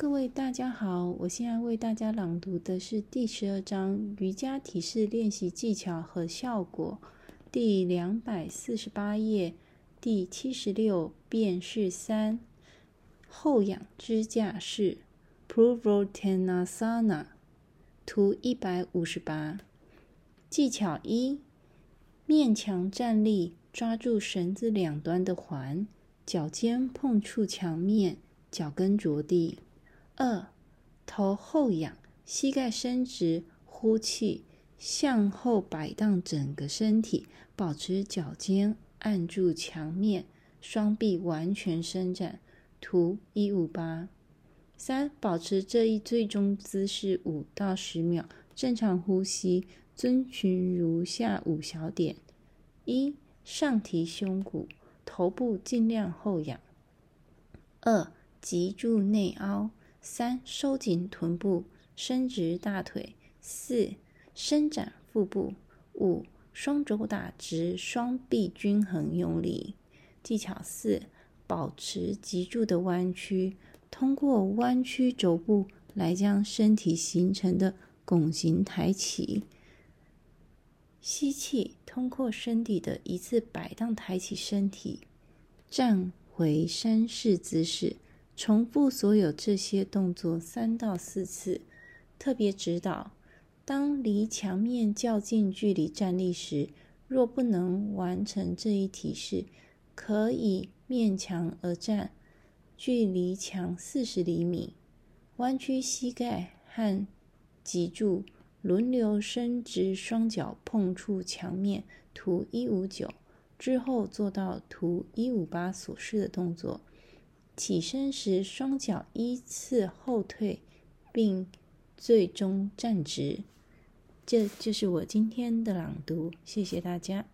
各位大家好，我现在为大家朗读的是第十二章瑜伽体式练习技巧和效果，第两百四十八页，第七十六变式三，后仰支架式 （Purvottanasana），图一百五十八。技巧一：面墙站立，抓住绳子两端的环，脚尖碰触墙面，脚跟着地。二，头后仰，膝盖伸直，呼气，向后摆荡整个身体，保持脚尖按住墙面，双臂完全伸展。图一五八。三，保持这一最终姿势五到十秒，正常呼吸，遵循如下五小点：一，上提胸骨，头部尽量后仰；二，脊柱内凹。三、收紧臀部，伸直大腿；四、伸展腹部；五、双肘打直，双臂均衡用力。技巧四：保持脊柱的弯曲，通过弯曲肘部来将身体形成的拱形抬起。吸气，通过身体的一次摆荡抬起身体，站回山式姿势。重复所有这些动作三到四次。特别指导：当离墙面较近距离站立时，若不能完成这一体式，可以面墙而站，距离墙四十厘米，弯曲膝盖和脊柱，轮流伸直双脚碰触墙面。图一五九之后做到图一五八所示的动作。起身时，双脚依次后退，并最终站直。这就是我今天的朗读，谢谢大家。